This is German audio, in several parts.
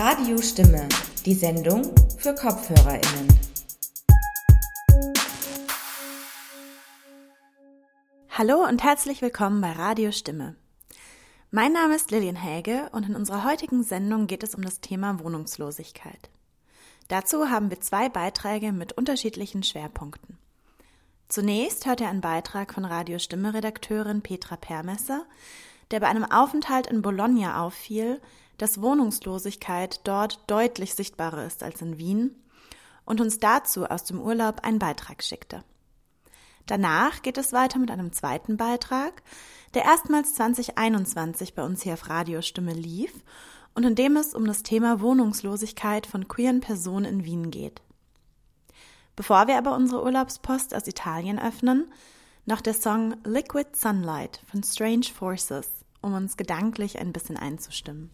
Radio Stimme, die Sendung für KopfhörerInnen. Hallo und herzlich willkommen bei Radio Stimme. Mein Name ist Lilian Häge und in unserer heutigen Sendung geht es um das Thema Wohnungslosigkeit. Dazu haben wir zwei Beiträge mit unterschiedlichen Schwerpunkten. Zunächst hört ihr einen Beitrag von Radio Stimme Redakteurin Petra Permesser, der bei einem Aufenthalt in Bologna auffiel, dass Wohnungslosigkeit dort deutlich sichtbarer ist als in Wien und uns dazu aus dem Urlaub einen Beitrag schickte. Danach geht es weiter mit einem zweiten Beitrag, der erstmals 2021 bei uns hier auf Radiostimme lief und in dem es um das Thema Wohnungslosigkeit von queeren Personen in Wien geht. Bevor wir aber unsere Urlaubspost aus Italien öffnen, noch der Song Liquid Sunlight von Strange Forces, um uns gedanklich ein bisschen einzustimmen.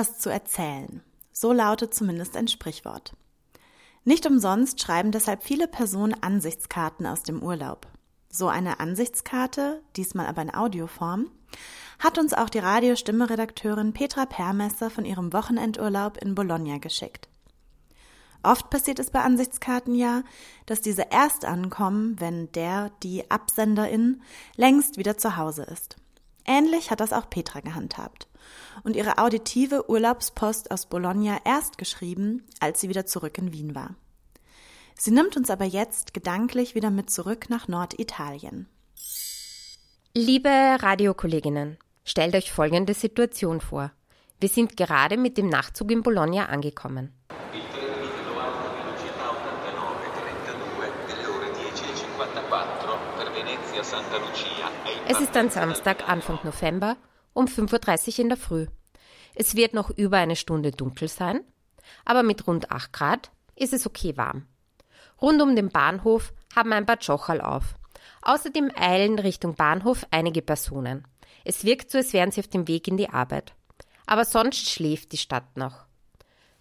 Tut, hat was zu erzählen. So lautet zumindest ein Sprichwort. Nicht umsonst schreiben deshalb viele Personen Ansichtskarten aus dem Urlaub. So eine Ansichtskarte, diesmal aber in Audioform, hat uns auch die Radiostimme-Redakteurin Petra Permesser von ihrem Wochenendurlaub in Bologna geschickt. Oft passiert es bei Ansichtskarten ja, dass diese erst ankommen, wenn der, die Absenderin längst wieder zu Hause ist. Ähnlich hat das auch Petra gehandhabt und ihre auditive Urlaubspost aus Bologna erst geschrieben, als sie wieder zurück in Wien war. Sie nimmt uns aber jetzt gedanklich wieder mit zurück nach Norditalien. Liebe Radiokolleginnen, stellt euch folgende Situation vor. Wir sind gerade mit dem Nachtzug in Bologna angekommen. Es ist ein Samstag, Anfang November, um 5.30 Uhr in der Früh. Es wird noch über eine Stunde dunkel sein, aber mit rund 8 Grad ist es okay warm. Rund um den Bahnhof haben ein paar Jochal auf. Außerdem eilen Richtung Bahnhof einige Personen. Es wirkt so, als wären sie auf dem Weg in die Arbeit. Aber sonst schläft die Stadt noch.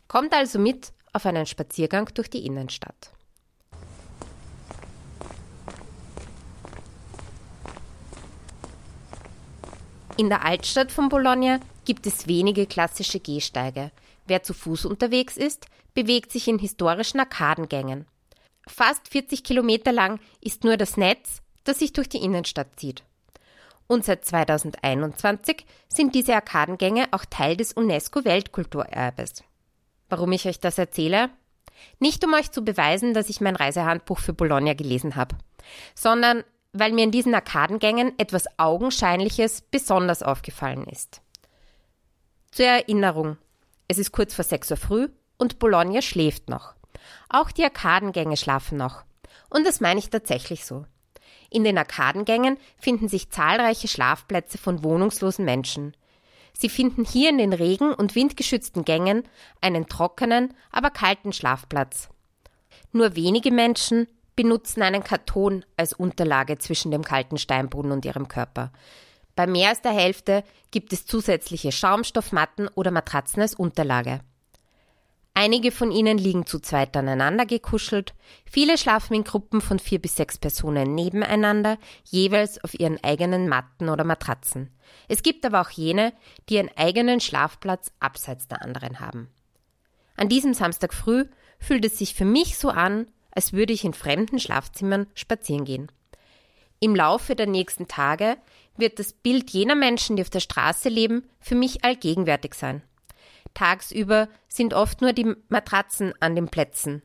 Kommt also mit auf einen Spaziergang durch die Innenstadt. In der Altstadt von Bologna gibt es wenige klassische Gehsteige. Wer zu Fuß unterwegs ist, bewegt sich in historischen Arkadengängen. Fast 40 Kilometer lang ist nur das Netz, das sich durch die Innenstadt zieht. Und seit 2021 sind diese Arkadengänge auch Teil des UNESCO-Weltkulturerbes. Warum ich euch das erzähle? Nicht um euch zu beweisen, dass ich mein Reisehandbuch für Bologna gelesen habe, sondern weil mir in diesen Arkadengängen etwas Augenscheinliches besonders aufgefallen ist. Zur Erinnerung, es ist kurz vor 6 Uhr früh und Bologna schläft noch. Auch die Arkadengänge schlafen noch. Und das meine ich tatsächlich so. In den Arkadengängen finden sich zahlreiche Schlafplätze von wohnungslosen Menschen. Sie finden hier in den regen- und windgeschützten Gängen einen trockenen, aber kalten Schlafplatz. Nur wenige Menschen benutzen einen Karton als Unterlage zwischen dem kalten Steinboden und ihrem Körper. Bei mehr als der Hälfte gibt es zusätzliche Schaumstoffmatten oder Matratzen als Unterlage. Einige von ihnen liegen zu zweit aneinander gekuschelt, viele schlafen in Gruppen von vier bis sechs Personen nebeneinander, jeweils auf ihren eigenen Matten oder Matratzen. Es gibt aber auch jene, die ihren eigenen Schlafplatz abseits der anderen haben. An diesem Samstag früh fühlt es sich für mich so an, als würde ich in fremden Schlafzimmern spazieren gehen. Im Laufe der nächsten Tage wird das Bild jener Menschen, die auf der Straße leben, für mich allgegenwärtig sein. Tagsüber sind oft nur die Matratzen an den Plätzen,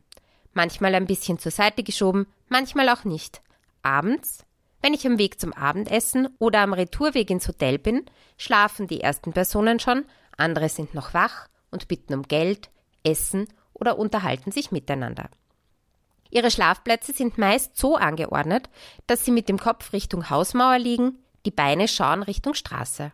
manchmal ein bisschen zur Seite geschoben, manchmal auch nicht. Abends, wenn ich am Weg zum Abendessen oder am Retourweg ins Hotel bin, schlafen die ersten Personen schon, andere sind noch wach und bitten um Geld, Essen oder unterhalten sich miteinander. Ihre Schlafplätze sind meist so angeordnet, dass sie mit dem Kopf Richtung Hausmauer liegen, die Beine schauen Richtung Straße.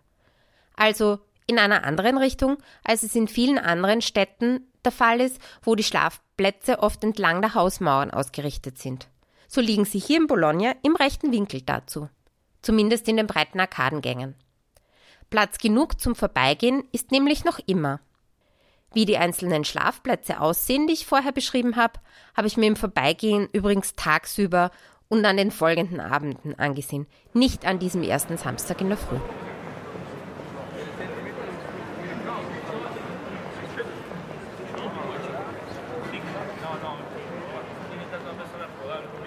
Also in einer anderen Richtung, als es in vielen anderen Städten der Fall ist, wo die Schlafplätze oft entlang der Hausmauern ausgerichtet sind. So liegen sie hier in Bologna im rechten Winkel dazu. Zumindest in den breiten Arkadengängen. Platz genug zum Vorbeigehen ist nämlich noch immer. Wie die einzelnen Schlafplätze aussehen, die ich vorher beschrieben habe, habe ich mir im Vorbeigehen übrigens tagsüber und an den folgenden Abenden angesehen, nicht an diesem ersten Samstag in der Früh.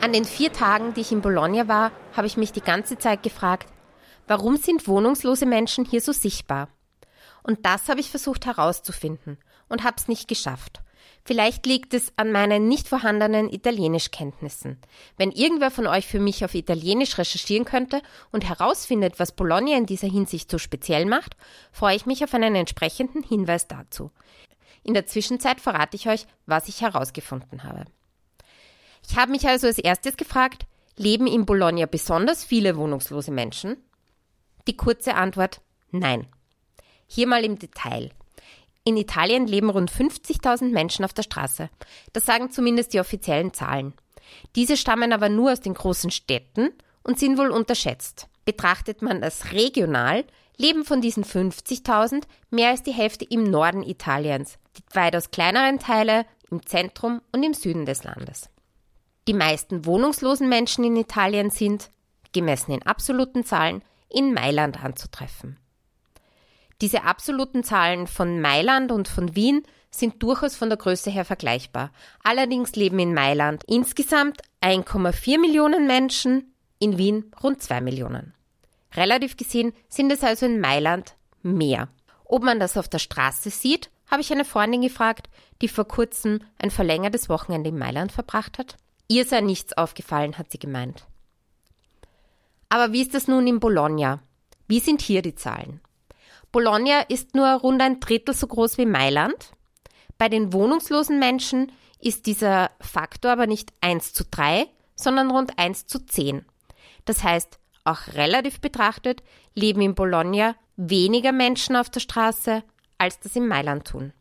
An den vier Tagen, die ich in Bologna war, habe ich mich die ganze Zeit gefragt, warum sind wohnungslose Menschen hier so sichtbar? Und das habe ich versucht herauszufinden und habe es nicht geschafft. Vielleicht liegt es an meinen nicht vorhandenen Italienischkenntnissen. Wenn irgendwer von euch für mich auf Italienisch recherchieren könnte und herausfindet, was Bologna in dieser Hinsicht so speziell macht, freue ich mich auf einen entsprechenden Hinweis dazu. In der Zwischenzeit verrate ich euch, was ich herausgefunden habe. Ich habe mich also als erstes gefragt, leben in Bologna besonders viele wohnungslose Menschen? Die kurze Antwort nein. Hier mal im Detail. In Italien leben rund 50.000 Menschen auf der Straße. Das sagen zumindest die offiziellen Zahlen. Diese stammen aber nur aus den großen Städten und sind wohl unterschätzt. Betrachtet man das regional, leben von diesen 50.000 mehr als die Hälfte im Norden Italiens, die weitaus kleineren Teile im Zentrum und im Süden des Landes. Die meisten wohnungslosen Menschen in Italien sind, gemessen in absoluten Zahlen, in Mailand anzutreffen. Diese absoluten Zahlen von Mailand und von Wien sind durchaus von der Größe her vergleichbar. Allerdings leben in Mailand insgesamt 1,4 Millionen Menschen, in Wien rund 2 Millionen. Relativ gesehen sind es also in Mailand mehr. Ob man das auf der Straße sieht, habe ich eine Freundin gefragt, die vor kurzem ein verlängertes Wochenende in Mailand verbracht hat. Ihr sei nichts aufgefallen, hat sie gemeint. Aber wie ist das nun in Bologna? Wie sind hier die Zahlen? Bologna ist nur rund ein Drittel so groß wie Mailand. Bei den wohnungslosen Menschen ist dieser Faktor aber nicht 1 zu 3, sondern rund 1 zu 10. Das heißt, auch relativ betrachtet leben in Bologna weniger Menschen auf der Straße, als das in Mailand tun.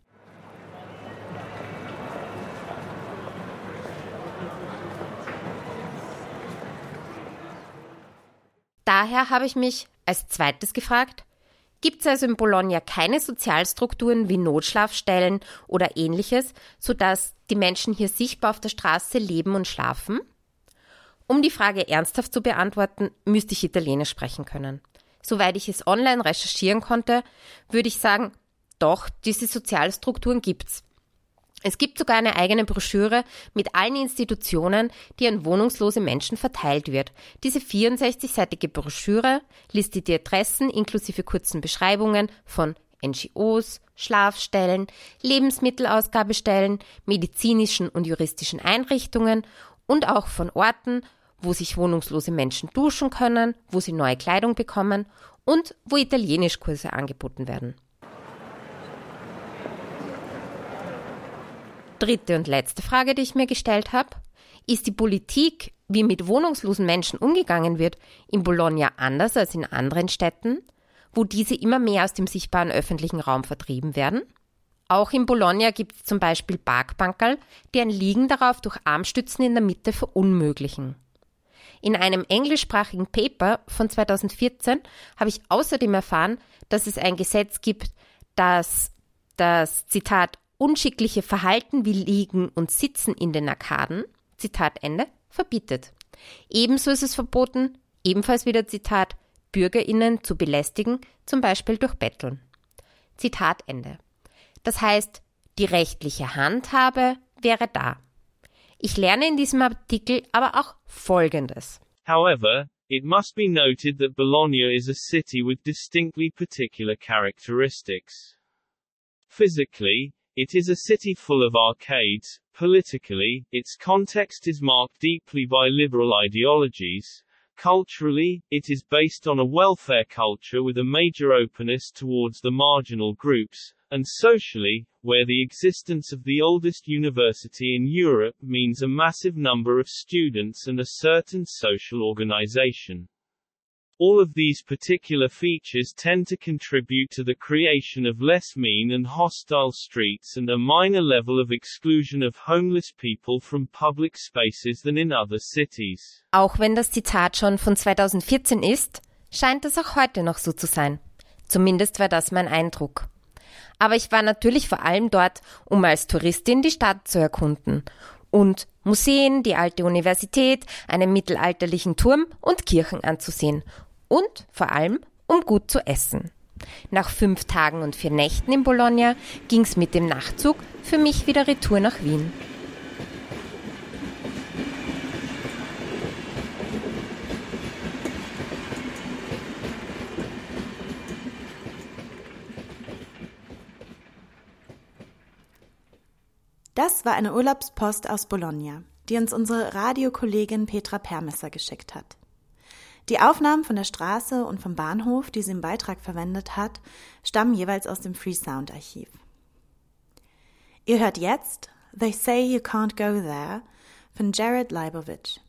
Daher habe ich mich als zweites gefragt, gibt es also in Bologna keine Sozialstrukturen wie Notschlafstellen oder ähnliches, sodass die Menschen hier sichtbar auf der Straße leben und schlafen? Um die Frage ernsthaft zu beantworten, müsste ich Italienisch sprechen können. Soweit ich es online recherchieren konnte, würde ich sagen, doch, diese Sozialstrukturen gibt's. Es gibt sogar eine eigene Broschüre mit allen Institutionen, die an wohnungslose Menschen verteilt wird. Diese 64-seitige Broschüre listet die Adressen inklusive kurzen Beschreibungen von NGOs, Schlafstellen, Lebensmittelausgabestellen, medizinischen und juristischen Einrichtungen und auch von Orten, wo sich wohnungslose Menschen duschen können, wo sie neue Kleidung bekommen und wo Italienischkurse angeboten werden. Dritte und letzte Frage, die ich mir gestellt habe. Ist die Politik, wie mit wohnungslosen Menschen umgegangen wird, in Bologna anders als in anderen Städten, wo diese immer mehr aus dem sichtbaren öffentlichen Raum vertrieben werden? Auch in Bologna gibt es zum Beispiel Parkbankerl, die ein Liegen darauf durch Armstützen in der Mitte verunmöglichen. In einem englischsprachigen Paper von 2014 habe ich außerdem erfahren, dass es ein Gesetz gibt, das das Zitat unschickliche Verhalten wie Liegen und Sitzen in den Arkaden, Zitat Ende, verbietet. Ebenso ist es verboten, ebenfalls wieder Zitat, BürgerInnen zu belästigen, zum Beispiel durch Betteln. Zitat Ende. Das heißt, die rechtliche Handhabe wäre da. Ich lerne in diesem Artikel aber auch Folgendes. However, it must be noted that Bologna is a city with distinctly particular characteristics. Physically, It is a city full of arcades. Politically, its context is marked deeply by liberal ideologies. Culturally, it is based on a welfare culture with a major openness towards the marginal groups, and socially, where the existence of the oldest university in Europe means a massive number of students and a certain social organization. All of these particular features tend to contribute to the creation of less mean and hostile streets and a minor level of exclusion of homeless people from public spaces than in other cities. Auch wenn das Zitat schon von 2014 ist, scheint es auch heute noch so zu sein. Zumindest war das mein Eindruck. Aber ich war natürlich vor allem dort, um als Touristin die Stadt zu erkunden und Museen, die alte Universität, einen mittelalterlichen Turm und Kirchen anzusehen und vor allem um gut zu essen. Nach fünf Tagen und vier Nächten in Bologna ging es mit dem Nachtzug für mich wieder retour nach Wien. Das war eine Urlaubspost aus Bologna, die uns unsere Radiokollegin Petra Permesser geschickt hat. Die Aufnahmen von der Straße und vom Bahnhof, die sie im Beitrag verwendet hat, stammen jeweils aus dem Free Sound Archiv. Ihr hört jetzt They Say You Can't Go There von Jared Leibovich.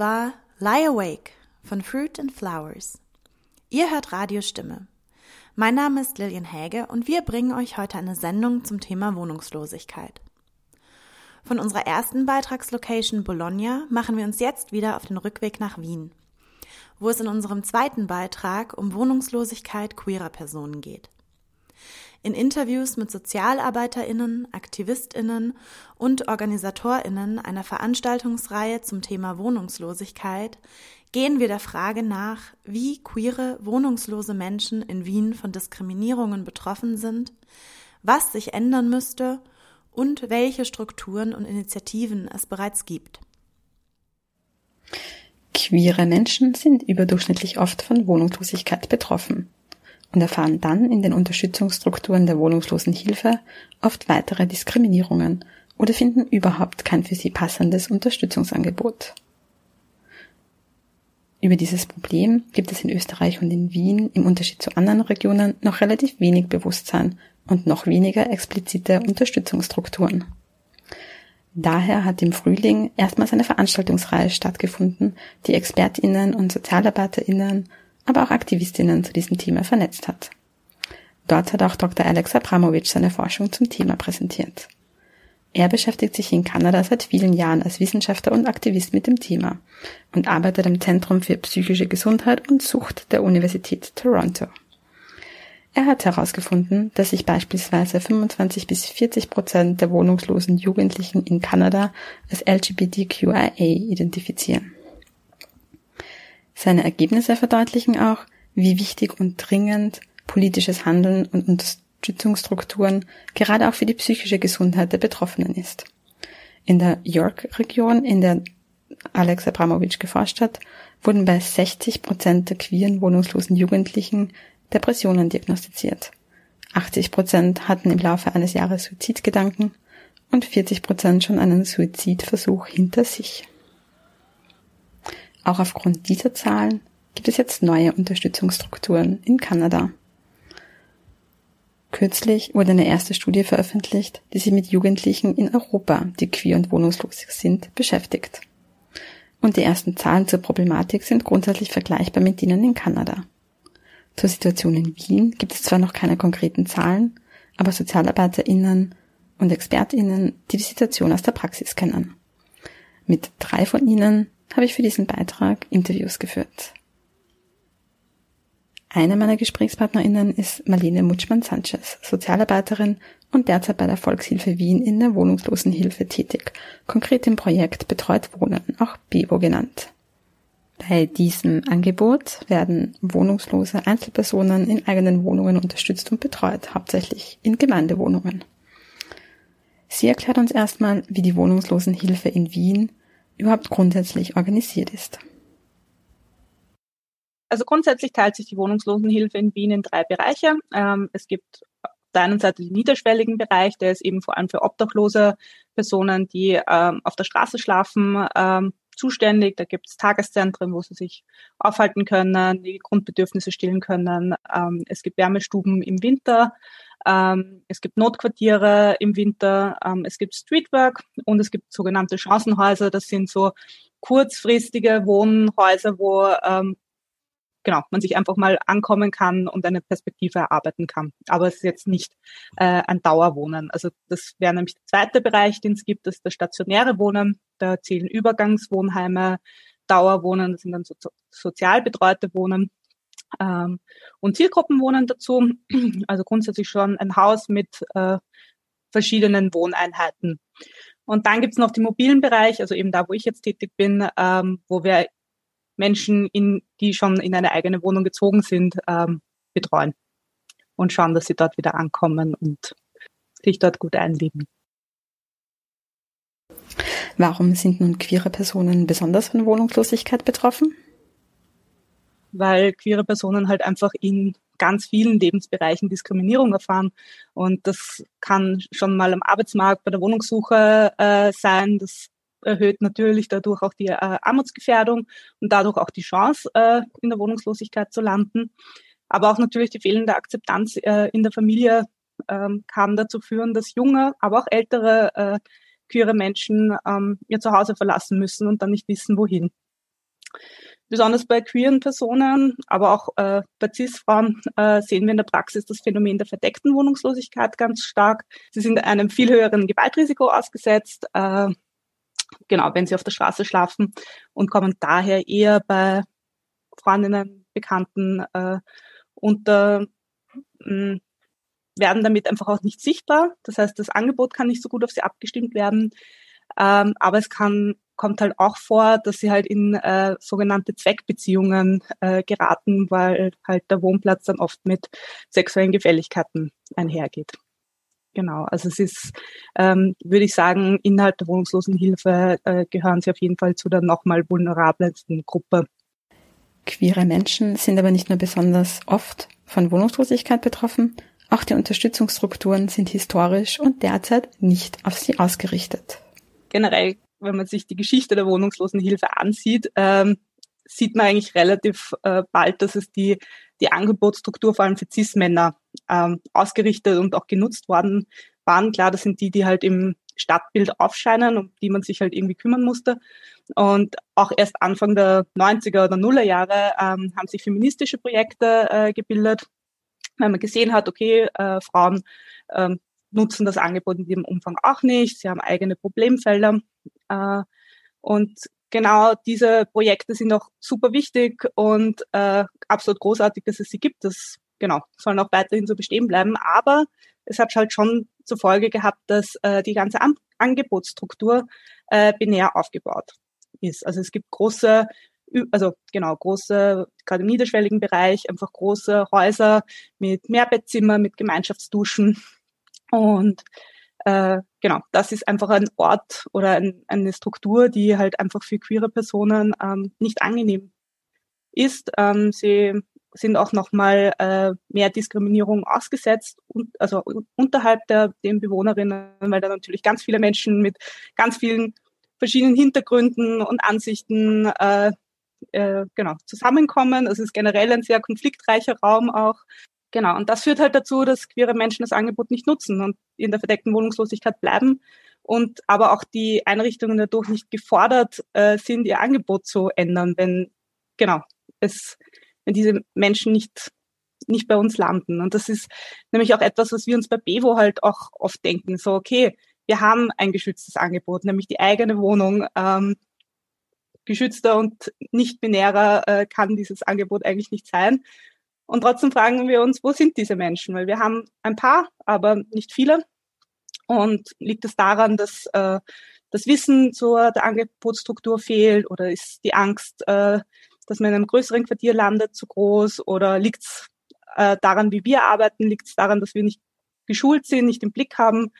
War Lie Awake von Fruit and Flowers. Ihr hört Radiostimme. Mein Name ist Lilian Häge und wir bringen euch heute eine Sendung zum Thema Wohnungslosigkeit. Von unserer ersten Beitragslocation Bologna machen wir uns jetzt wieder auf den Rückweg nach Wien, wo es in unserem zweiten Beitrag um Wohnungslosigkeit queerer Personen geht. In Interviews mit Sozialarbeiterinnen, Aktivistinnen und Organisatorinnen einer Veranstaltungsreihe zum Thema Wohnungslosigkeit gehen wir der Frage nach, wie queere, wohnungslose Menschen in Wien von Diskriminierungen betroffen sind, was sich ändern müsste und welche Strukturen und Initiativen es bereits gibt. Queere Menschen sind überdurchschnittlich oft von Wohnungslosigkeit betroffen. Und erfahren dann in den Unterstützungsstrukturen der Wohnungslosenhilfe oft weitere Diskriminierungen oder finden überhaupt kein für sie passendes Unterstützungsangebot. Über dieses Problem gibt es in Österreich und in Wien im Unterschied zu anderen Regionen noch relativ wenig Bewusstsein und noch weniger explizite Unterstützungsstrukturen. Daher hat im Frühling erstmals eine Veranstaltungsreihe stattgefunden, die Expertinnen und Sozialarbeiterinnen, aber auch Aktivistinnen zu diesem Thema vernetzt hat. Dort hat auch Dr. Alex Abramovic seine Forschung zum Thema präsentiert. Er beschäftigt sich in Kanada seit vielen Jahren als Wissenschaftler und Aktivist mit dem Thema und arbeitet am Zentrum für psychische Gesundheit und Sucht der Universität Toronto. Er hat herausgefunden, dass sich beispielsweise 25 bis 40 Prozent der wohnungslosen Jugendlichen in Kanada als LGBTQIA identifizieren. Seine Ergebnisse verdeutlichen auch, wie wichtig und dringend politisches Handeln und Unterstützungsstrukturen gerade auch für die psychische Gesundheit der Betroffenen ist. In der York-Region, in der Alex Abramowitsch geforscht hat, wurden bei 60 Prozent der queeren wohnungslosen Jugendlichen Depressionen diagnostiziert. 80 Prozent hatten im Laufe eines Jahres Suizidgedanken und 40 Prozent schon einen Suizidversuch hinter sich. Auch aufgrund dieser Zahlen gibt es jetzt neue Unterstützungsstrukturen in Kanada. Kürzlich wurde eine erste Studie veröffentlicht, die sich mit Jugendlichen in Europa, die queer und wohnungslos sind, beschäftigt. Und die ersten Zahlen zur Problematik sind grundsätzlich vergleichbar mit denen in Kanada. Zur Situation in Wien gibt es zwar noch keine konkreten Zahlen, aber SozialarbeiterInnen und ExpertInnen, die die Situation aus der Praxis kennen. Mit drei von ihnen habe ich für diesen Beitrag Interviews geführt. Eine meiner GesprächspartnerInnen ist Marlene Mutschmann-Sanchez, Sozialarbeiterin und derzeit bei der Volkshilfe Wien in der Wohnungslosenhilfe tätig, konkret im Projekt Betreut Wohnen, auch BEWO genannt. Bei diesem Angebot werden wohnungslose Einzelpersonen in eigenen Wohnungen unterstützt und betreut, hauptsächlich in Gemeindewohnungen. Sie erklärt uns erstmal, wie die Wohnungslosenhilfe in Wien überhaupt grundsätzlich organisiert ist. Also grundsätzlich teilt sich die Wohnungslosenhilfe in Wien in drei Bereiche. Ähm, es gibt auf der einen Seite den niederschwelligen Bereich, der ist eben vor allem für obdachlose Personen, die ähm, auf der Straße schlafen, ähm, zuständig. Da gibt es Tageszentren, wo sie sich aufhalten können, die Grundbedürfnisse stillen können. Es gibt Wärmestuben im Winter. Ähm, es gibt Notquartiere im Winter. Ähm, es gibt Streetwork und es gibt sogenannte Chancenhäuser. Das sind so kurzfristige Wohnhäuser, wo ähm, genau, man sich einfach mal ankommen kann und eine Perspektive erarbeiten kann. Aber es ist jetzt nicht äh, ein Dauerwohnen. Also das wäre nämlich der zweite Bereich, den es gibt, das ist das stationäre Wohnen. Da zählen Übergangswohnheime, Dauerwohnen, das sind dann so, sozial betreute Wohnen. Ähm, und Zielgruppenwohnen dazu, also grundsätzlich schon ein Haus mit äh, verschiedenen Wohneinheiten. Und dann gibt's noch den mobilen Bereich, also eben da, wo ich jetzt tätig bin, ähm, wo wir Menschen, in, die schon in eine eigene Wohnung gezogen sind, ähm, betreuen und schauen, dass sie dort wieder ankommen und sich dort gut einleben. Warum sind nun queere Personen besonders von Wohnungslosigkeit betroffen? Weil queere Personen halt einfach in ganz vielen Lebensbereichen Diskriminierung erfahren. Und das kann schon mal am Arbeitsmarkt bei der Wohnungssuche äh, sein. Das erhöht natürlich dadurch auch die äh, Armutsgefährdung und dadurch auch die Chance, äh, in der Wohnungslosigkeit zu landen. Aber auch natürlich die fehlende Akzeptanz äh, in der Familie ähm, kann dazu führen, dass junge, aber auch ältere äh, queere Menschen ähm, ihr Zuhause verlassen müssen und dann nicht wissen, wohin. Besonders bei queeren Personen, aber auch äh, bei CIS-Frauen äh, sehen wir in der Praxis das Phänomen der verdeckten Wohnungslosigkeit ganz stark. Sie sind einem viel höheren Gewaltrisiko ausgesetzt, äh, genau, wenn sie auf der Straße schlafen und kommen daher eher bei Freundinnen, Bekannten äh, unter, mh, mm, werden damit einfach auch nicht sichtbar. Das heißt, das Angebot kann nicht so gut auf sie abgestimmt werden. Ähm, aber es kann, kommt halt auch vor, dass sie halt in äh, sogenannte Zweckbeziehungen äh, geraten, weil halt der Wohnplatz dann oft mit sexuellen Gefälligkeiten einhergeht. Genau, also es ist, ähm, würde ich sagen, innerhalb der Wohnungslosenhilfe äh, gehören sie auf jeden Fall zu der nochmal vulnerabelsten Gruppe. Queere Menschen sind aber nicht nur besonders oft von Wohnungslosigkeit betroffen, auch die Unterstützungsstrukturen sind historisch und derzeit nicht auf sie ausgerichtet. Generell, wenn man sich die Geschichte der Wohnungslosenhilfe ansieht, ähm, sieht man eigentlich relativ äh, bald, dass es die, die Angebotsstruktur vor allem für CIS-Männer ähm, ausgerichtet und auch genutzt worden waren. Klar, das sind die, die halt im Stadtbild aufscheinen, um die man sich halt irgendwie kümmern musste. Und auch erst Anfang der 90er oder Nuller Jahre ähm, haben sich feministische Projekte äh, gebildet, weil man gesehen hat, okay, äh, Frauen ähm, nutzen das Angebot in diesem Umfang auch nicht, sie haben eigene Problemfelder. Äh, und genau diese Projekte sind auch super wichtig und äh, absolut großartig, dass es sie gibt. Das genau sollen auch weiterhin so bestehen bleiben. Aber es hat halt schon zur Folge gehabt, dass äh, die ganze An Angebotsstruktur äh, binär aufgebaut ist. Also es gibt große, also genau, große, gerade im niederschwelligen Bereich, einfach große Häuser mit Mehrbettzimmer, mit Gemeinschaftsduschen. Und äh, genau, das ist einfach ein Ort oder ein, eine Struktur, die halt einfach für queere Personen ähm, nicht angenehm ist. Ähm, sie sind auch nochmal äh, mehr Diskriminierung ausgesetzt, und, also unterhalb der den Bewohnerinnen, weil da natürlich ganz viele Menschen mit ganz vielen verschiedenen Hintergründen und Ansichten äh, äh, genau zusammenkommen. Es ist generell ein sehr konfliktreicher Raum auch. Genau, und das führt halt dazu, dass queere Menschen das Angebot nicht nutzen und in der verdeckten Wohnungslosigkeit bleiben und aber auch die Einrichtungen dadurch nicht gefordert äh, sind, ihr Angebot zu ändern, wenn genau es wenn diese Menschen nicht nicht bei uns landen. Und das ist nämlich auch etwas, was wir uns bei Bevo halt auch oft denken. So, okay, wir haben ein geschütztes Angebot, nämlich die eigene Wohnung. Ähm, geschützter und nicht binärer äh, kann dieses Angebot eigentlich nicht sein. Und trotzdem fragen wir uns, wo sind diese Menschen? Weil wir haben ein paar, aber nicht viele. Und liegt es daran, dass äh, das Wissen zur der Angebotsstruktur fehlt oder ist die Angst, äh, dass man in einem größeren Quartier landet, zu groß? Oder liegt es äh, daran, wie wir arbeiten? Liegt es daran, dass wir nicht geschult sind, nicht im Blick haben,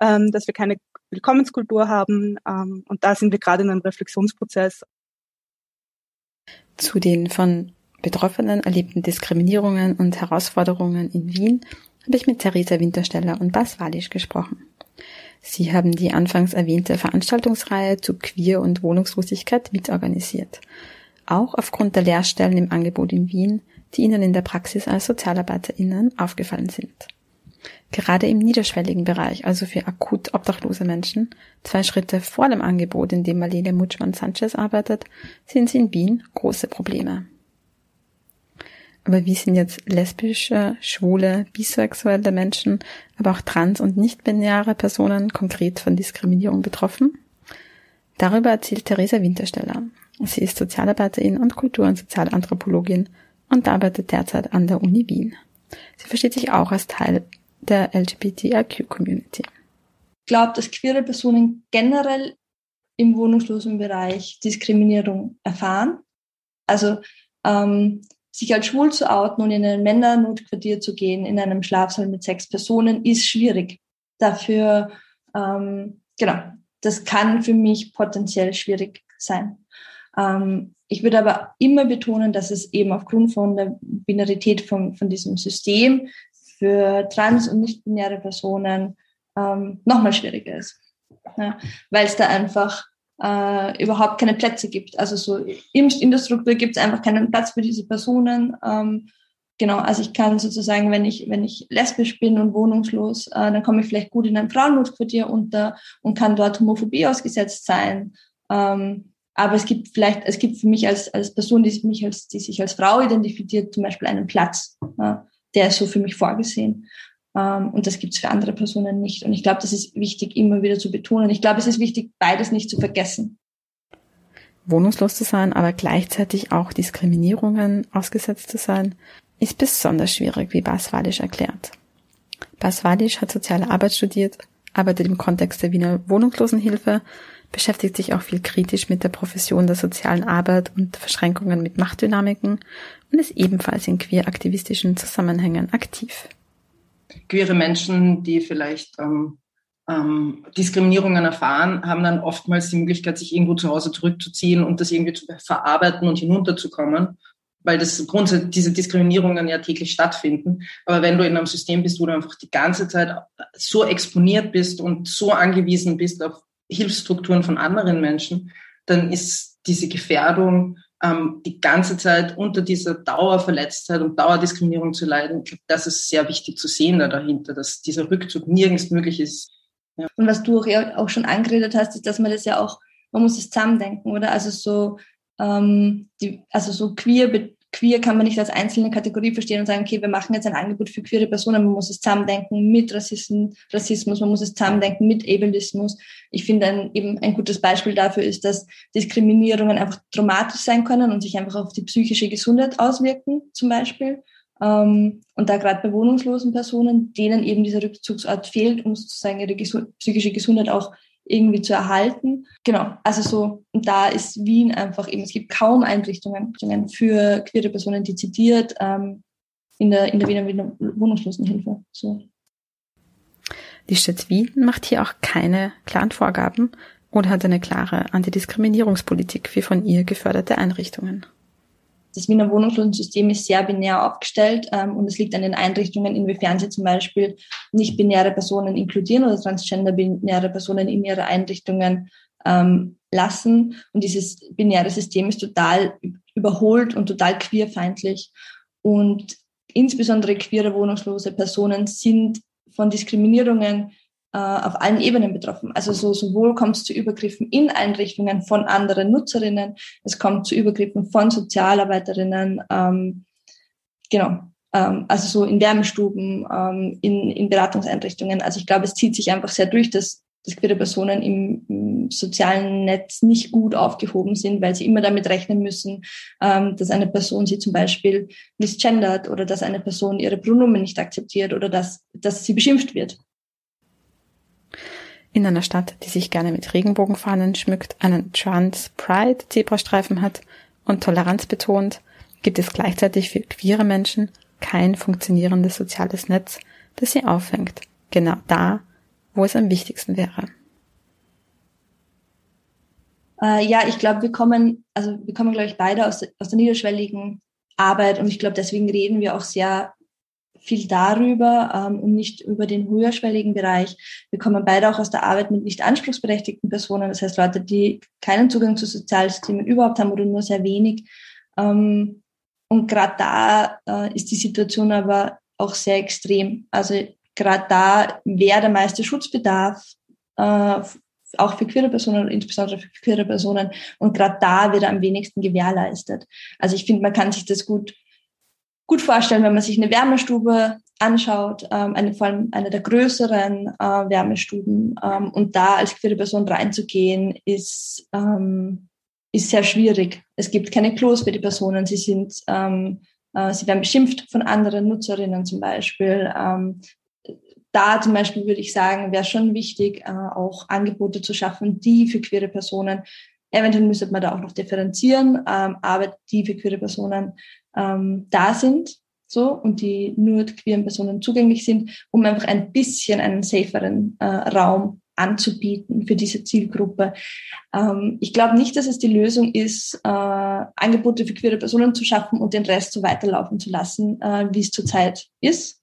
ähm, dass wir keine Willkommenskultur haben? Ähm, und da sind wir gerade in einem Reflexionsprozess. Zu den von Betroffenen erlebten Diskriminierungen und Herausforderungen in Wien habe ich mit Theresa Wintersteller und Bas Walisch gesprochen. Sie haben die anfangs erwähnte Veranstaltungsreihe zu Queer und Wohnungslosigkeit mitorganisiert auch aufgrund der Lehrstellen im Angebot in Wien, die ihnen in der Praxis als SozialarbeiterInnen aufgefallen sind. Gerade im niederschwelligen Bereich, also für akut obdachlose Menschen, zwei Schritte vor dem Angebot, in dem Marlene Mutschmann-Sanchez arbeitet, sehen sie in Wien große Probleme. Aber wie sind jetzt lesbische, schwule, bisexuelle Menschen, aber auch trans- und nicht-binäre Personen konkret von Diskriminierung betroffen? Darüber erzählt Theresa Wintersteller. Sie ist Sozialarbeiterin und Kultur- und Sozialanthropologin und arbeitet derzeit an der Uni Wien. Sie versteht sich auch als Teil der LGBTIQ-Community. Ich glaube, dass queere Personen generell im wohnungslosen Bereich Diskriminierung erfahren. Also ähm, sich als schwul zu outen und in ein Männernotquartier zu gehen, in einem Schlafsaal mit sechs Personen, ist schwierig. Dafür, ähm, genau, das kann für mich potenziell schwierig sein. Ähm, ich würde aber immer betonen, dass es eben aufgrund von der Binarität von, von diesem System für trans- und nicht-binäre Personen ähm, nochmal schwieriger ist. Ja, weil es da einfach äh, überhaupt keine Plätze gibt. Also so im, in der Struktur gibt es einfach keinen Platz für diese Personen. Ähm, genau, also ich kann sozusagen, wenn ich, wenn ich lesbisch bin und wohnungslos, äh, dann komme ich vielleicht gut in ein Frauennotquartier unter und kann dort Homophobie ausgesetzt sein. Ähm, aber es gibt vielleicht, es gibt für mich als, als Person, die mich als, die sich als Frau identifiziert, zum Beispiel einen Platz, äh, der ist so für mich vorgesehen. Ähm, und das gibt es für andere Personen nicht. Und ich glaube, das ist wichtig, immer wieder zu betonen. Ich glaube, es ist wichtig, beides nicht zu vergessen. Wohnungslos zu sein, aber gleichzeitig auch Diskriminierungen ausgesetzt zu sein, ist besonders schwierig, wie Bas Walisch erklärt. Bas Walisch hat soziale Arbeit studiert, arbeitet im Kontext der Wiener Wohnungslosenhilfe beschäftigt sich auch viel kritisch mit der Profession der sozialen Arbeit und Verschränkungen mit Machtdynamiken und ist ebenfalls in queer-aktivistischen Zusammenhängen aktiv. Queere Menschen, die vielleicht ähm, ähm, Diskriminierungen erfahren, haben dann oftmals die Möglichkeit, sich irgendwo zu Hause zurückzuziehen und das irgendwie zu verarbeiten und hinunterzukommen. weil das grundsätzlich diese Diskriminierungen ja täglich stattfinden. Aber wenn du in einem System bist, wo du einfach die ganze Zeit so exponiert bist und so angewiesen bist auf Hilfsstrukturen von anderen Menschen, dann ist diese Gefährdung ähm, die ganze Zeit unter dieser Dauerverletztheit und Dauerdiskriminierung zu leiden. Ich glaube, das ist sehr wichtig zu sehen da dahinter, dass dieser Rückzug nirgends möglich ist. Ja. Und was du auch schon angeredet hast, ist, dass man das ja auch, man muss es zusammendenken, oder? Also so, ähm, die, also so queer queer kann man nicht als einzelne Kategorie verstehen und sagen, okay, wir machen jetzt ein Angebot für queere Personen, man muss es zusammendenken mit Rassismus, man muss es zusammendenken mit Ableismus. Ich finde ein, eben ein gutes Beispiel dafür ist, dass Diskriminierungen einfach traumatisch sein können und sich einfach auf die psychische Gesundheit auswirken, zum Beispiel. Ähm, und da gerade bei wohnungslosen Personen, denen eben dieser Rückzugsort fehlt, um sozusagen ihre psychische Gesundheit auch irgendwie zu erhalten. Genau, also so, und da ist Wien einfach eben, es gibt kaum Einrichtungen für queere Personen dezidiert ähm, in, der, in der Wiener, Wohnungslosenhilfe. So. Die Stadt Wien macht hier auch keine klaren Vorgaben oder hat eine klare Antidiskriminierungspolitik wie von ihr geförderte Einrichtungen das Wiener Wohnungslosensystem ist sehr binär aufgestellt ähm, und es liegt an den Einrichtungen, inwiefern sie zum Beispiel nicht binäre Personen inkludieren oder transgender-binäre Personen in ihre Einrichtungen ähm, lassen. Und dieses binäre System ist total überholt und total queerfeindlich. Und insbesondere queere wohnungslose Personen sind von Diskriminierungen äh, auf allen Ebenen betroffen. Also so, sowohl kommt es zu Übergriffen in Einrichtungen von anderen Nutzerinnen, es kommt zu Übergriffen von Sozialarbeiterinnen, ähm, genau, ähm, also so in Wärmestuben, ähm, in, in Beratungseinrichtungen. Also ich glaube, es zieht sich einfach sehr durch, dass, dass queere Personen im, im sozialen Netz nicht gut aufgehoben sind, weil sie immer damit rechnen müssen, ähm, dass eine Person sie zum Beispiel misgendert oder dass eine Person ihre Pronomen nicht akzeptiert oder dass, dass sie beschimpft wird in einer Stadt, die sich gerne mit Regenbogenfahnen schmückt, einen Trans Pride Zebrastreifen hat und Toleranz betont, gibt es gleichzeitig für queere Menschen kein funktionierendes soziales Netz, das sie auffängt, genau da, wo es am wichtigsten wäre. Äh, ja, ich glaube, wir kommen, also wir kommen, glaube ich, beide aus, aus der niederschwelligen Arbeit und ich glaube, deswegen reden wir auch sehr viel darüber ähm, und nicht über den höherschwelligen Bereich. Wir kommen beide auch aus der Arbeit mit nicht anspruchsberechtigten Personen, das heißt Leute, die keinen Zugang zu Sozialsystemen überhaupt haben oder nur sehr wenig. Ähm, und gerade da äh, ist die Situation aber auch sehr extrem. Also gerade da wäre der meiste Schutzbedarf äh, auch für queere Personen, insbesondere für queere Personen. Und gerade da wird er am wenigsten gewährleistet. Also ich finde, man kann sich das gut gut vorstellen, wenn man sich eine Wärmestube anschaut, ähm, eine, vor allem eine der größeren äh, Wärmestuben. Ähm, und da als queere Person reinzugehen, ist, ähm, ist sehr schwierig. Es gibt keine Klos für die Personen. Sie sind, ähm, äh, sie werden beschimpft von anderen Nutzerinnen zum Beispiel. Ähm, da zum Beispiel würde ich sagen, wäre schon wichtig, äh, auch Angebote zu schaffen, die für queere Personen Eventuell müsste man da auch noch differenzieren, ähm, aber die für queere Personen ähm, da sind so und die nur queeren Personen zugänglich sind, um einfach ein bisschen einen saferen äh, Raum anzubieten für diese Zielgruppe. Ähm, ich glaube nicht, dass es die Lösung ist, äh, Angebote für queere Personen zu schaffen und den Rest so weiterlaufen zu lassen, äh, wie es zurzeit ist.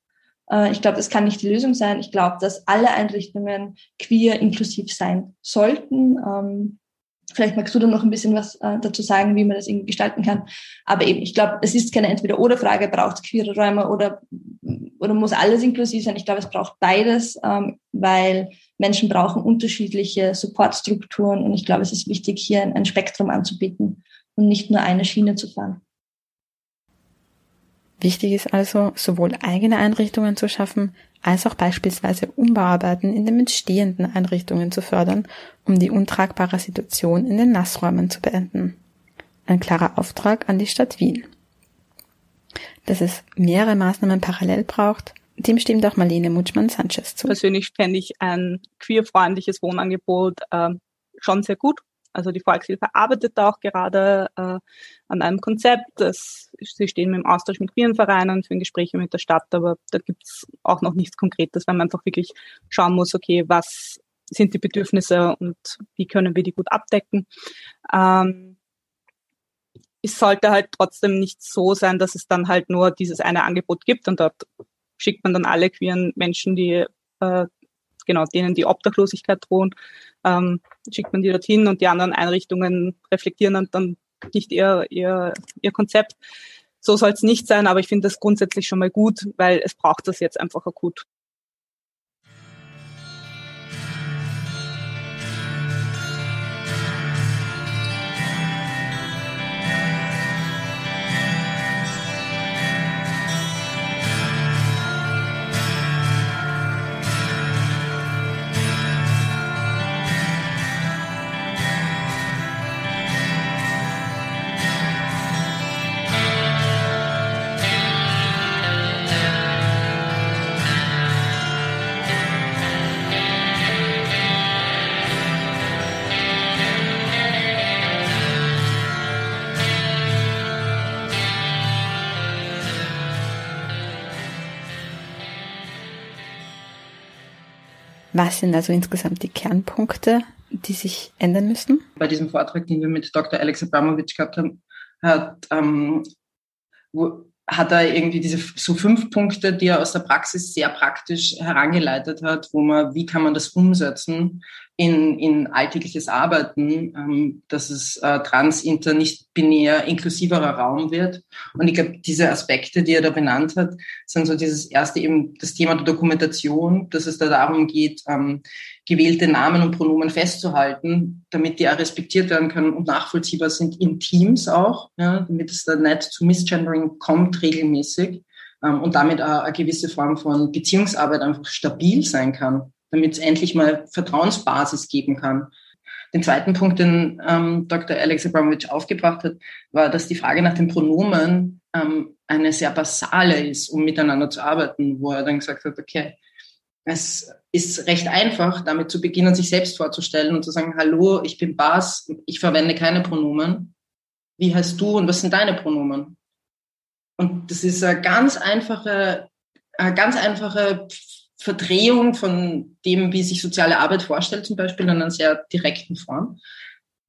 Äh, ich glaube, das kann nicht die Lösung sein. Ich glaube, dass alle Einrichtungen queer inklusiv sein sollten. Ähm, Vielleicht magst du da noch ein bisschen was äh, dazu sagen, wie man das irgendwie gestalten kann. Aber eben, ich glaube, es ist keine Entweder-oder-Frage, braucht es queere Räume oder, oder muss alles inklusiv sein. Ich glaube, es braucht beides, ähm, weil Menschen brauchen unterschiedliche Supportstrukturen und ich glaube, es ist wichtig, hier ein, ein Spektrum anzubieten und nicht nur eine Schiene zu fahren. Wichtig ist also, sowohl eigene Einrichtungen zu schaffen, als auch beispielsweise Umbauarbeiten in den entstehenden Einrichtungen zu fördern, um die untragbare Situation in den Nassräumen zu beenden. Ein klarer Auftrag an die Stadt Wien. Dass es mehrere Maßnahmen parallel braucht, dem stimmt auch Marlene Mutschmann-Sanchez zu. Persönlich fände ich ein queerfreundliches Wohnangebot äh, schon sehr gut. Also die Volkshilfe arbeitet auch gerade äh, an einem Konzept. Das, sie stehen im Austausch mit queeren Vereinen, führen Gespräche mit der Stadt, aber da gibt's auch noch nichts Konkretes, weil man einfach wirklich schauen muss, okay, was sind die Bedürfnisse und wie können wir die gut abdecken. Ähm, es sollte halt trotzdem nicht so sein, dass es dann halt nur dieses eine Angebot gibt und dort schickt man dann alle queeren Menschen, die äh, genau denen die Obdachlosigkeit drohen, ähm, schickt man die dorthin und die anderen Einrichtungen reflektieren dann nicht ihr, ihr, ihr Konzept. So soll es nicht sein, aber ich finde das grundsätzlich schon mal gut, weil es braucht das jetzt einfach akut. Was sind also insgesamt die Kernpunkte, die sich ändern müssen? Bei diesem Vortrag, den wir mit Dr. Alex Abramovic gehabt haben, hat, ähm, hat er irgendwie diese so fünf Punkte, die er aus der Praxis sehr praktisch herangeleitet hat, wo man, wie kann man das umsetzen, in, in alltägliches Arbeiten, ähm, dass es äh, trans, inter, nicht binär, inklusiverer Raum wird. Und ich glaube, diese Aspekte, die er da benannt hat, sind so dieses erste eben das Thema der Dokumentation, dass es da darum geht, ähm, gewählte Namen und Pronomen festzuhalten, damit die auch respektiert werden können und nachvollziehbar sind in Teams auch, ja, damit es da nicht zu Misgendering kommt regelmäßig ähm, und damit auch eine gewisse Form von Beziehungsarbeit einfach stabil sein kann damit es endlich mal Vertrauensbasis geben kann. Den zweiten Punkt, den ähm, Dr. Alex Abramovic aufgebracht hat, war, dass die Frage nach den Pronomen ähm, eine sehr basale ist, um miteinander zu arbeiten, wo er dann gesagt hat, okay, es ist recht einfach, damit zu beginnen, sich selbst vorzustellen und zu sagen, hallo, ich bin Bas, ich verwende keine Pronomen. Wie heißt du und was sind deine Pronomen? Und das ist eine ganz einfache, eine ganz einfache Verdrehung von dem, wie sich soziale Arbeit vorstellt, zum Beispiel in einer sehr direkten Form.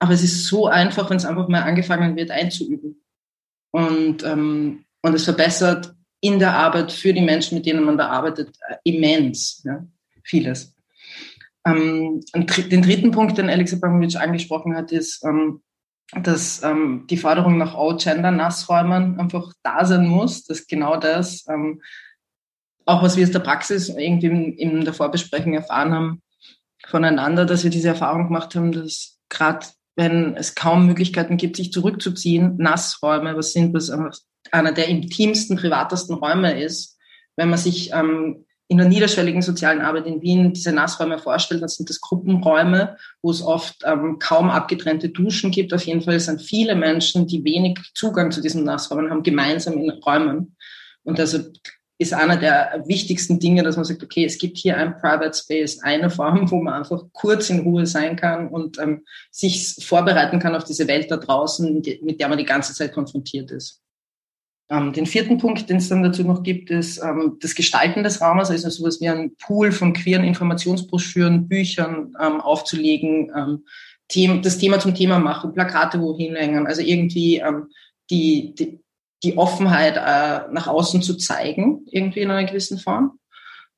Aber es ist so einfach, wenn es einfach mal angefangen wird, einzuüben. Und, ähm, und es verbessert in der Arbeit für die Menschen, mit denen man da arbeitet, äh, immens. Ja, vieles. Ähm, den dritten Punkt, den Alex Abramovic angesprochen hat, ist, ähm, dass ähm, die Forderung nach All-Gender-Nassräumen einfach da sein muss, dass genau das ähm, auch was wir aus der Praxis irgendwie in, der Vorbesprechung erfahren haben voneinander, dass wir diese Erfahrung gemacht haben, dass gerade wenn es kaum Möglichkeiten gibt, sich zurückzuziehen, Nassräume, was sind, was einer der intimsten, privatesten Räume ist, wenn man sich ähm, in der niederschwelligen sozialen Arbeit in Wien diese Nassräume vorstellt, dann sind das Gruppenräume, wo es oft ähm, kaum abgetrennte Duschen gibt. Auf jeden Fall sind viele Menschen, die wenig Zugang zu diesen Nassräumen haben, gemeinsam in Räumen. Und also ist einer der wichtigsten Dinge, dass man sagt, okay, es gibt hier ein Private Space, eine Form, wo man einfach kurz in Ruhe sein kann und ähm, sich vorbereiten kann auf diese Welt da draußen, mit der man die ganze Zeit konfrontiert ist. Ähm, den vierten Punkt, den es dann dazu noch gibt, ist ähm, das Gestalten des Raumes, also sowas wie ein Pool von queeren Informationsbroschüren, Büchern ähm, aufzulegen, ähm, das Thema zum Thema machen, Plakate wohin hängen, also irgendwie ähm, die, die, die Offenheit äh, nach außen zu zeigen, irgendwie in einer gewissen Form.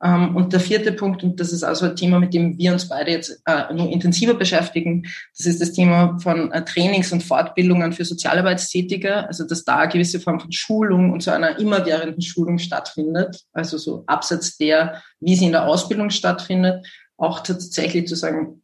Ähm, und der vierte Punkt, und das ist also ein Thema, mit dem wir uns beide jetzt äh, nur intensiver beschäftigen, das ist das Thema von äh, Trainings und Fortbildungen für Sozialarbeitstätige, also dass da eine gewisse Form von Schulung und zu einer immerwährenden Schulung stattfindet, also so abseits der, wie sie in der Ausbildung stattfindet, auch tatsächlich zu sagen,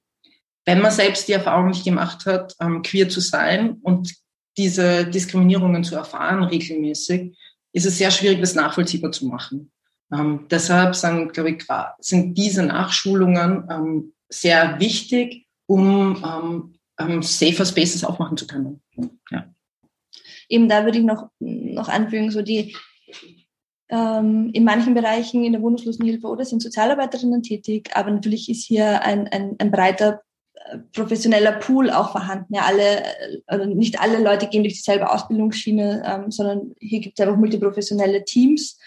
wenn man selbst die Erfahrung nicht gemacht hat, ähm, queer zu sein und diese Diskriminierungen zu erfahren regelmäßig, ist es sehr schwierig, das nachvollziehbar zu machen. Ähm, deshalb sind, glaube ich, sind diese Nachschulungen ähm, sehr wichtig, um ähm, ähm, safer Spaces aufmachen zu können. Ja. Eben da würde ich noch, noch anfügen, so die ähm, in manchen Bereichen in der Wohnungslosenhilfe oder sind Sozialarbeiterinnen tätig, aber natürlich ist hier ein, ein, ein breiter professioneller Pool auch vorhanden. Ja, alle, also nicht alle Leute gehen durch dieselbe Ausbildungsschiene, ähm, sondern hier gibt es einfach multiprofessionelle Teams.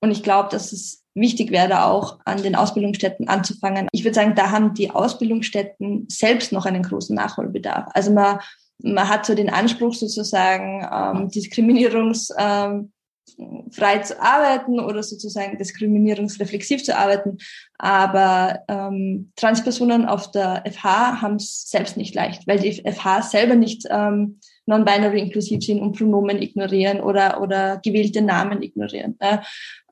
Und ich glaube, dass es wichtig wäre, auch an den Ausbildungsstätten anzufangen. Ich würde sagen, da haben die Ausbildungsstätten selbst noch einen großen Nachholbedarf. Also man man hat so den Anspruch sozusagen, ähm, diskriminierungsfrei ähm, zu arbeiten oder sozusagen diskriminierungsreflexiv zu arbeiten. Aber ähm, Transpersonen auf der FH haben es selbst nicht leicht, weil die FH selber nicht ähm, non-binary inklusiv sind und Pronomen ignorieren oder, oder gewählte Namen ignorieren. Ja.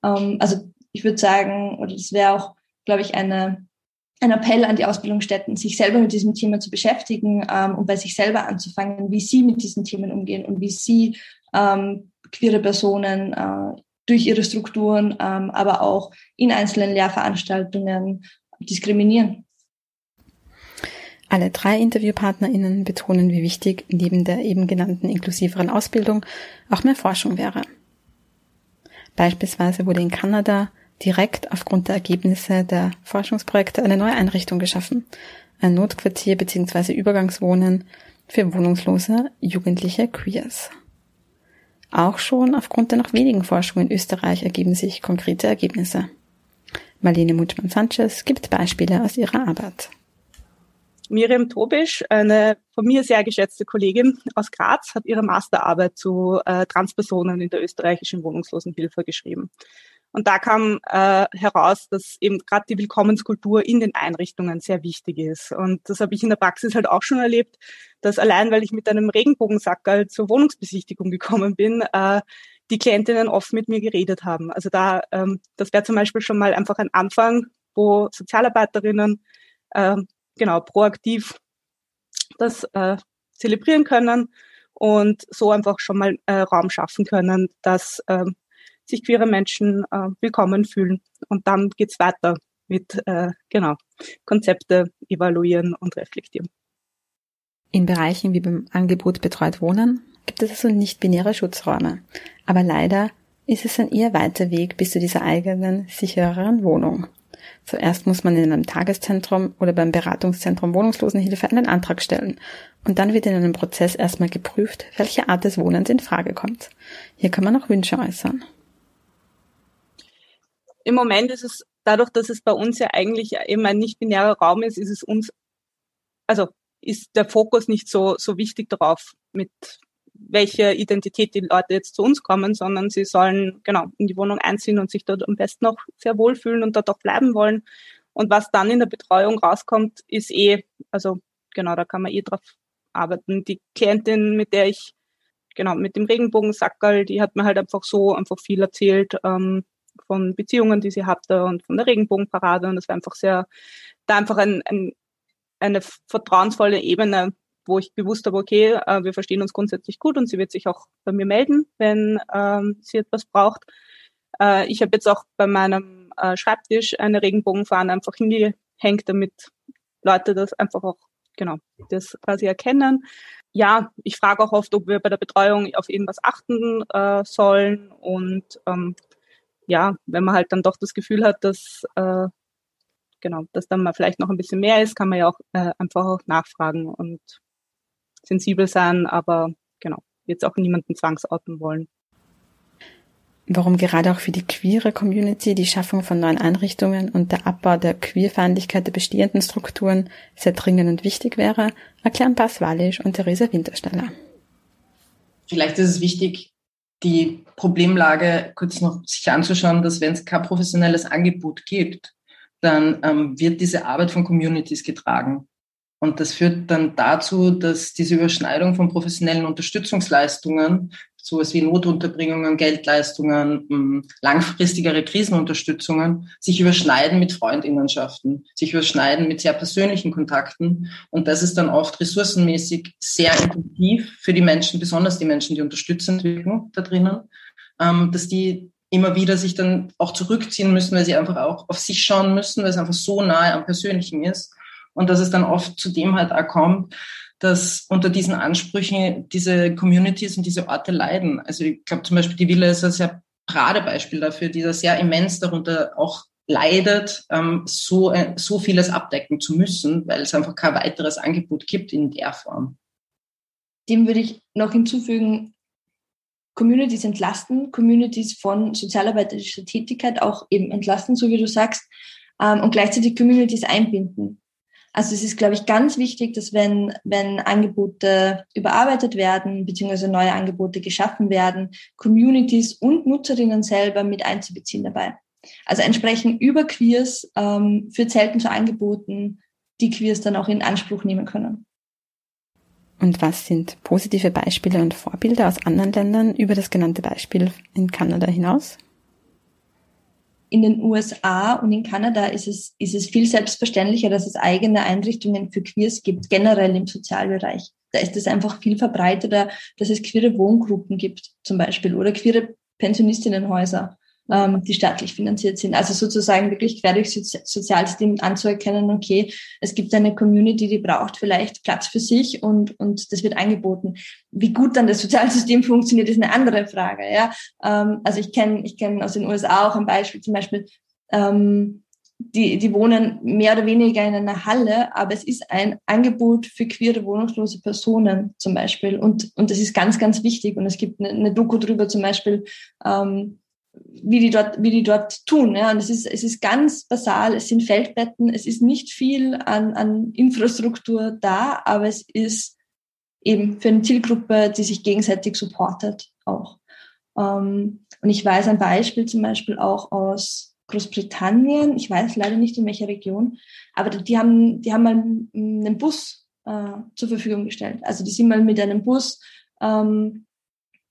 Ähm, also ich würde sagen, oder das wäre auch, glaube ich, eine ein Appell an die Ausbildungsstätten, sich selber mit diesem Thema zu beschäftigen ähm, und bei sich selber anzufangen, wie sie mit diesen Themen umgehen und wie sie ähm, queere Personen äh, durch ihre Strukturen, ähm, aber auch in einzelnen Lehrveranstaltungen diskriminieren. Alle drei InterviewpartnerInnen betonen, wie wichtig neben der eben genannten inklusiveren Ausbildung auch mehr Forschung wäre. Beispielsweise wurde in Kanada direkt aufgrund der Ergebnisse der Forschungsprojekte eine neue Einrichtung geschaffen. Ein Notquartier bzw. Übergangswohnen für wohnungslose jugendliche Queers. Auch schon aufgrund der noch wenigen Forschungen in Österreich ergeben sich konkrete Ergebnisse. Marlene Mutschmann-Sanchez gibt Beispiele aus ihrer Arbeit. Miriam Tobisch, eine von mir sehr geschätzte Kollegin aus Graz, hat ihre Masterarbeit zu äh, Transpersonen in der österreichischen Wohnungslosenhilfe geschrieben. Und da kam äh, heraus, dass eben gerade die Willkommenskultur in den Einrichtungen sehr wichtig ist. Und das habe ich in der Praxis halt auch schon erlebt, dass allein, weil ich mit einem Regenbogensackerl zur Wohnungsbesichtigung gekommen bin, äh, die Klientinnen oft mit mir geredet haben. Also da, ähm, das wäre zum Beispiel schon mal einfach ein Anfang, wo Sozialarbeiterinnen äh, genau proaktiv das äh, zelebrieren können und so einfach schon mal äh, Raum schaffen können, dass äh, sich queere Menschen äh, willkommen fühlen. Und dann geht's weiter mit äh, genau Konzepte evaluieren und reflektieren. In Bereichen wie beim Angebot betreut Wohnen gibt es also nicht-binäre Schutzräume. Aber leider ist es ein eher weiter Weg bis zu dieser eigenen, sichereren Wohnung. Zuerst muss man in einem Tageszentrum oder beim Beratungszentrum Wohnungslosenhilfe einen Antrag stellen. Und dann wird in einem Prozess erstmal geprüft, welche Art des Wohnens in Frage kommt. Hier kann man auch Wünsche äußern im Moment ist es dadurch, dass es bei uns ja eigentlich eben ein nicht-binärer Raum ist, ist es uns, also ist der Fokus nicht so, so wichtig darauf, mit welcher Identität die Leute jetzt zu uns kommen, sondern sie sollen genau in die Wohnung einziehen und sich dort am besten auch sehr wohlfühlen und dort auch bleiben wollen. Und was dann in der Betreuung rauskommt, ist eh, also genau, da kann man eh drauf arbeiten. Die Klientin, mit der ich, genau, mit dem Regenbogensackerl, die hat mir halt einfach so einfach viel erzählt, ähm, von Beziehungen, die sie hatte und von der Regenbogenparade. Und das war einfach sehr, da einfach ein, ein, eine vertrauensvolle Ebene, wo ich gewusst habe, okay, äh, wir verstehen uns grundsätzlich gut und sie wird sich auch bei mir melden, wenn ähm, sie etwas braucht. Äh, ich habe jetzt auch bei meinem äh, Schreibtisch eine Regenbogenfahne einfach hingehängt, damit Leute das einfach auch, genau, das quasi erkennen. Ja, ich frage auch oft, ob wir bei der Betreuung auf irgendwas achten äh, sollen und ähm, ja, wenn man halt dann doch das Gefühl hat, dass äh, genau, dass dann mal vielleicht noch ein bisschen mehr ist, kann man ja auch äh, einfach auch nachfragen und sensibel sein, aber genau, jetzt auch niemanden zwangsorten wollen. Warum gerade auch für die queere Community die Schaffung von neuen Einrichtungen und der Abbau der Queerfeindlichkeit der bestehenden Strukturen sehr dringend und wichtig wäre, erklären Bas Wallisch und Theresa Wintersteller. Vielleicht ist es wichtig, die Problemlage kurz noch sich anzuschauen, dass wenn es kein professionelles Angebot gibt, dann ähm, wird diese Arbeit von Communities getragen. Und das führt dann dazu, dass diese Überschneidung von professionellen Unterstützungsleistungen, sowas wie Notunterbringungen, Geldleistungen, hm, langfristigere Krisenunterstützungen, sich überschneiden mit Freundinnenschaften, sich überschneiden mit sehr persönlichen Kontakten. Und das ist dann oft ressourcenmäßig sehr intensiv für die Menschen, besonders die Menschen, die unterstützend wirken da drinnen, ähm, dass die immer wieder sich dann auch zurückziehen müssen, weil sie einfach auch auf sich schauen müssen, weil es einfach so nahe am Persönlichen ist und dass es dann oft zu dem halt auch kommt, dass unter diesen Ansprüchen diese Communities und diese Orte leiden. Also ich glaube zum Beispiel die Villa ist ein sehr Paradebeispiel dafür, die da sehr immens darunter auch leidet, ähm, so, äh, so vieles abdecken zu müssen, weil es einfach kein weiteres Angebot gibt in der Form. Dem würde ich noch hinzufügen, Communities entlasten, Communities von sozialarbeiterischer Tätigkeit auch eben entlasten, so wie du sagst, ähm, und gleichzeitig Communities einbinden. Also es ist, glaube ich, ganz wichtig, dass wenn, wenn Angebote überarbeitet werden, beziehungsweise neue Angebote geschaffen werden, Communities und Nutzerinnen selber mit einzubeziehen dabei. Also entsprechend über Queers ähm, führt selten zu Angeboten, die Queers dann auch in Anspruch nehmen können. Und was sind positive Beispiele und Vorbilder aus anderen Ländern über das genannte Beispiel in Kanada hinaus? In den USA und in Kanada ist es, ist es viel selbstverständlicher, dass es eigene Einrichtungen für Queers gibt, generell im Sozialbereich. Da ist es einfach viel verbreiteter, dass es queere Wohngruppen gibt, zum Beispiel, oder queere Pensionistinnenhäuser ähm, die staatlich finanziert sind. Also sozusagen wirklich quer durch Sozialsystem anzuerkennen, okay, es gibt eine Community, die braucht vielleicht Platz für sich und, und das wird angeboten. Wie gut dann das Sozialsystem funktioniert, ist eine andere Frage. Ja? Ähm, also ich kenne ich kenn aus den USA auch ein Beispiel, zum Beispiel, ähm, die, die wohnen mehr oder weniger in einer Halle, aber es ist ein Angebot für queere wohnungslose Personen zum Beispiel. Und, und das ist ganz, ganz wichtig. Und es gibt eine, eine Doku drüber zum Beispiel, ähm, wie die dort, wie die dort tun. Ja. Und es ist, es ist ganz basal, es sind Feldbetten, es ist nicht viel an, an Infrastruktur da, aber es ist eben für eine Zielgruppe, die sich gegenseitig supportet auch. Ähm, und ich weiß ein Beispiel zum Beispiel auch aus Großbritannien, ich weiß leider nicht in welcher Region, aber die haben, die haben mal einen Bus äh, zur Verfügung gestellt. Also die sind mal mit einem Bus ähm,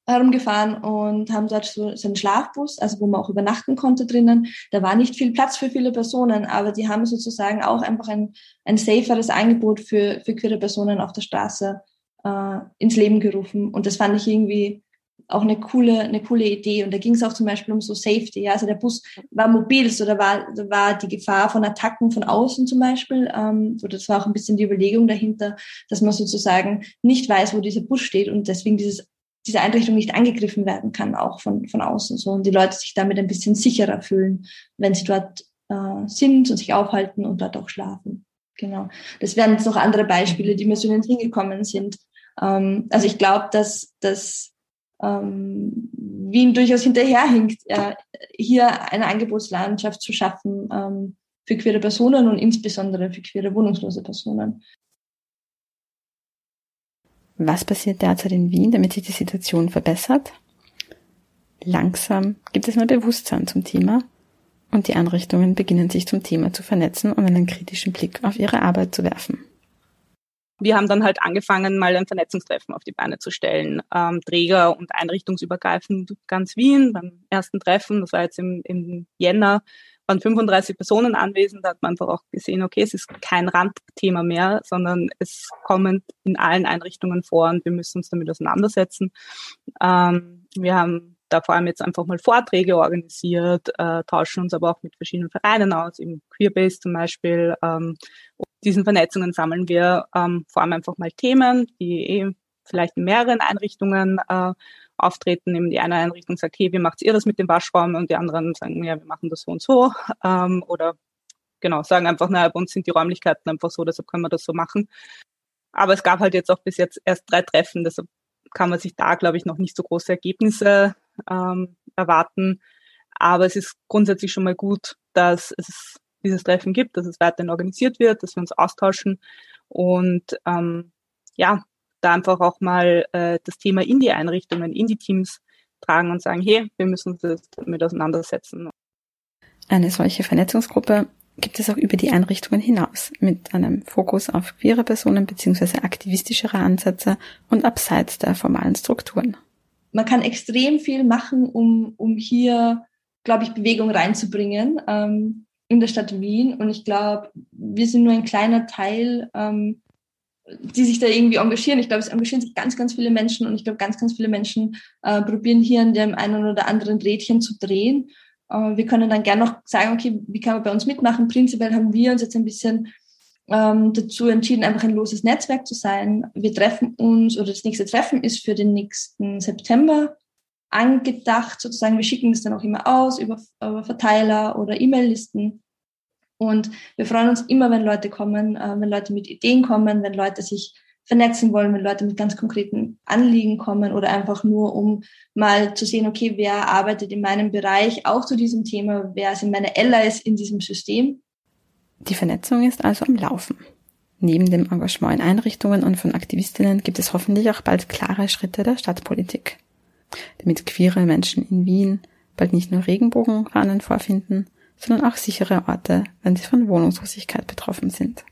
herumgefahren und haben dort so, so einen Schlafbus, also wo man auch übernachten konnte drinnen. Da war nicht viel Platz für viele Personen, aber die haben sozusagen auch einfach ein, ein saferes Angebot für, für queere Personen auf der Straße äh, ins Leben gerufen. Und das fand ich irgendwie auch eine coole, eine coole Idee. Und da ging es auch zum Beispiel um so Safety. Ja? Also der Bus war mobil, so da war, da war die Gefahr von Attacken von außen zum Beispiel. Ähm, so das war auch ein bisschen die Überlegung dahinter, dass man sozusagen nicht weiß, wo dieser Bus steht und deswegen dieses diese Einrichtung nicht angegriffen werden kann, auch von, von außen. So. Und die Leute sich damit ein bisschen sicherer fühlen, wenn sie dort äh, sind und sich aufhalten und dort auch schlafen. Genau. Das wären jetzt noch andere Beispiele, die mir so in den Sinn gekommen sind. Ähm, also ich glaube, dass, dass ähm, Wien durchaus hinterherhinkt, äh, hier eine Angebotslandschaft zu schaffen ähm, für queere Personen und insbesondere für queere wohnungslose Personen. Was passiert derzeit in Wien, damit sich die Situation verbessert? Langsam gibt es mehr Bewusstsein zum Thema und die Einrichtungen beginnen sich zum Thema zu vernetzen und einen kritischen Blick auf ihre Arbeit zu werfen. Wir haben dann halt angefangen, mal ein Vernetzungstreffen auf die Beine zu stellen. Ähm, Träger- und einrichtungsübergreifend ganz Wien beim ersten Treffen, das war jetzt im, im Jänner, waren 35 Personen anwesend, da hat man einfach auch gesehen, okay, es ist kein Randthema mehr, sondern es kommen in allen Einrichtungen vor und wir müssen uns damit auseinandersetzen. Ähm, wir haben da vor allem jetzt einfach mal Vorträge organisiert, äh, tauschen uns aber auch mit verschiedenen Vereinen aus, im Queerbase zum Beispiel. Ähm, diesen Vernetzungen sammeln wir ähm, vor allem einfach mal Themen, die eh vielleicht in mehreren Einrichtungen äh, auftreten. Eben die eine Einrichtung sagt, hey, wie macht ihr das mit dem Waschraum? Und die anderen sagen, ja, wir machen das so und so. Ähm, oder genau, sagen einfach, naja, bei uns sind die Räumlichkeiten einfach so, deshalb können wir das so machen. Aber es gab halt jetzt auch bis jetzt erst drei Treffen, deshalb kann man sich da, glaube ich, noch nicht so große Ergebnisse ähm, erwarten. Aber es ist grundsätzlich schon mal gut, dass es dieses Treffen gibt, dass es weiterhin organisiert wird, dass wir uns austauschen und ähm, ja, da einfach auch mal äh, das Thema in die Einrichtungen, in die Teams tragen und sagen, hey, wir müssen uns damit auseinandersetzen. Eine solche Vernetzungsgruppe gibt es auch über die Einrichtungen hinaus, mit einem Fokus auf queere Personen bzw. aktivistischere Ansätze und abseits der formalen Strukturen. Man kann extrem viel machen, um, um hier, glaube ich, Bewegung reinzubringen ähm, in der Stadt Wien. Und ich glaube, wir sind nur ein kleiner Teil ähm, die sich da irgendwie engagieren. Ich glaube, es engagieren sich ganz, ganz viele Menschen und ich glaube, ganz, ganz viele Menschen äh, probieren hier an dem einen oder anderen Rädchen zu drehen. Äh, wir können dann gerne noch sagen, okay, wie kann man bei uns mitmachen? Prinzipiell haben wir uns jetzt ein bisschen ähm, dazu entschieden, einfach ein loses Netzwerk zu sein. Wir treffen uns oder das nächste Treffen ist für den nächsten September angedacht, sozusagen. Wir schicken das dann auch immer aus über, über Verteiler oder E-Mail-Listen. Und wir freuen uns immer, wenn Leute kommen, äh, wenn Leute mit Ideen kommen, wenn Leute sich vernetzen wollen, wenn Leute mit ganz konkreten Anliegen kommen oder einfach nur, um mal zu sehen, okay, wer arbeitet in meinem Bereich auch zu diesem Thema, wer sind meine Allies in diesem System. Die Vernetzung ist also am Laufen. Neben dem Engagement in Einrichtungen und von Aktivistinnen gibt es hoffentlich auch bald klare Schritte der Stadtpolitik, damit queere Menschen in Wien bald nicht nur Regenbogenfahnen vorfinden, sondern auch sichere Orte, wenn sie von Wohnungslosigkeit betroffen sind.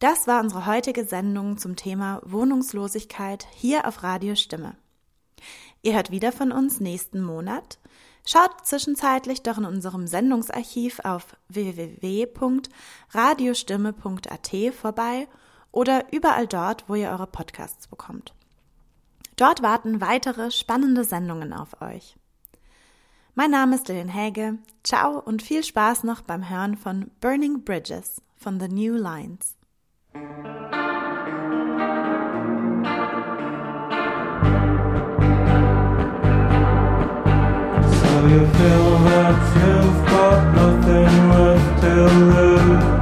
Das war unsere heutige Sendung zum Thema Wohnungslosigkeit hier auf Radio Stimme. Ihr hört wieder von uns nächsten Monat. Schaut zwischenzeitlich doch in unserem Sendungsarchiv auf www.radiostimme.at vorbei oder überall dort, wo ihr eure Podcasts bekommt. Dort warten weitere spannende Sendungen auf euch. Mein Name ist Lilian Häge. Ciao und viel Spaß noch beim Hören von Burning Bridges von The New Lines. So you feel that you've got nothing left to lose.